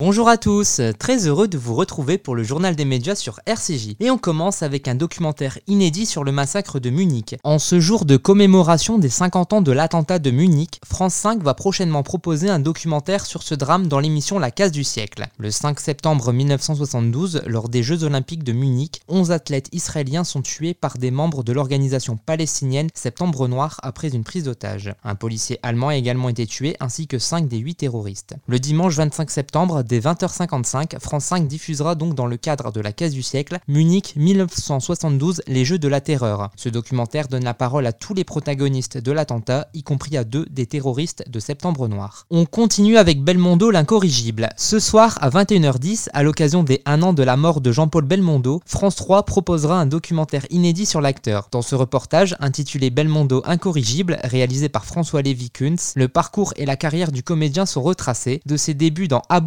Bonjour à tous, très heureux de vous retrouver pour le journal des médias sur RCJ. Et on commence avec un documentaire inédit sur le massacre de Munich. En ce jour de commémoration des 50 ans de l'attentat de Munich, France 5 va prochainement proposer un documentaire sur ce drame dans l'émission La case du siècle. Le 5 septembre 1972, lors des Jeux olympiques de Munich, 11 athlètes israéliens sont tués par des membres de l'organisation palestinienne Septembre Noir après une prise d'otage. Un policier allemand a également été tué ainsi que 5 des 8 terroristes. Le dimanche 25 septembre, Dès 20h55, France 5 diffusera donc dans le cadre de la case du siècle Munich 1972, les Jeux de la Terreur. Ce documentaire donne la parole à tous les protagonistes de l'attentat, y compris à deux des terroristes de Septembre Noir. On continue avec Belmondo l'incorrigible. Ce soir à 21h10, à l'occasion des 1 an de la mort de Jean-Paul Belmondo, France 3 proposera un documentaire inédit sur l'acteur. Dans ce reportage intitulé Belmondo incorrigible, réalisé par François Lévy-Kuntz, le parcours et la carrière du comédien sont retracés, de ses débuts dans À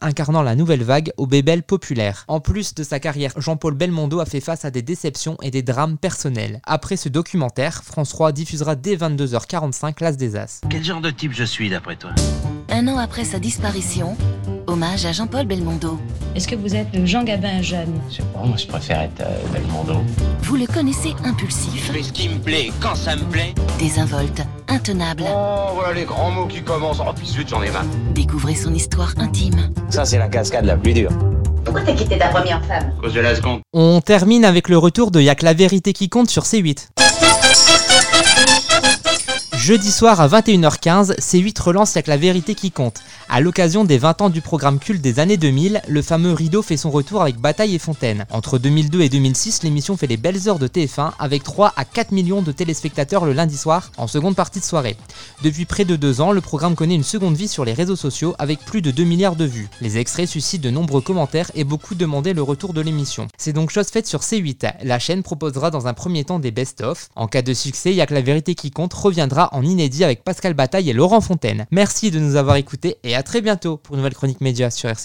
incarnant la nouvelle vague au bébel populaire. En plus de sa carrière, Jean-Paul Belmondo a fait face à des déceptions et des drames personnels. Après ce documentaire, France 3 diffusera dès 22h45 l'As des As. Quel genre de type je suis d'après toi? Un an après sa disparition, hommage à Jean-Paul Belmondo. Est-ce que vous êtes le Jean Gabin jeune? Je sais pas, moi je préfère être euh, Belmondo. Vous le connaissez impulsif, Mais ce qui me plaît, quand ça me plaît. désinvolte, intenable. Oh, voilà les grands mots qui commencent. Oh, puis zut, j'en ai marre. Découvrez son histoire intime. Ça c'est la cascade la plus dure. Pourquoi t'as quitté ta première femme? À cause de la seconde. On termine avec le retour de Y'a que la vérité qui compte sur C8. Jeudi soir à 21h15, C8 relance que la vérité qui compte. À l'occasion des 20 ans du programme culte des années 2000, le fameux rideau fait son retour avec Bataille et Fontaine. Entre 2002 et 2006, l'émission fait les belles heures de TF1 avec 3 à 4 millions de téléspectateurs le lundi soir en seconde partie de soirée. Depuis près de deux ans, le programme connaît une seconde vie sur les réseaux sociaux avec plus de 2 milliards de vues. Les extraits suscitent de nombreux commentaires et beaucoup demandaient le retour de l'émission. C'est donc chose faite sur C8. La chaîne proposera dans un premier temps des best-of. En cas de succès, Y'a que la vérité qui compte reviendra en inédit avec Pascal Bataille et Laurent Fontaine. Merci de nous avoir écoutés et à très bientôt pour une nouvelle chronique média sur RC.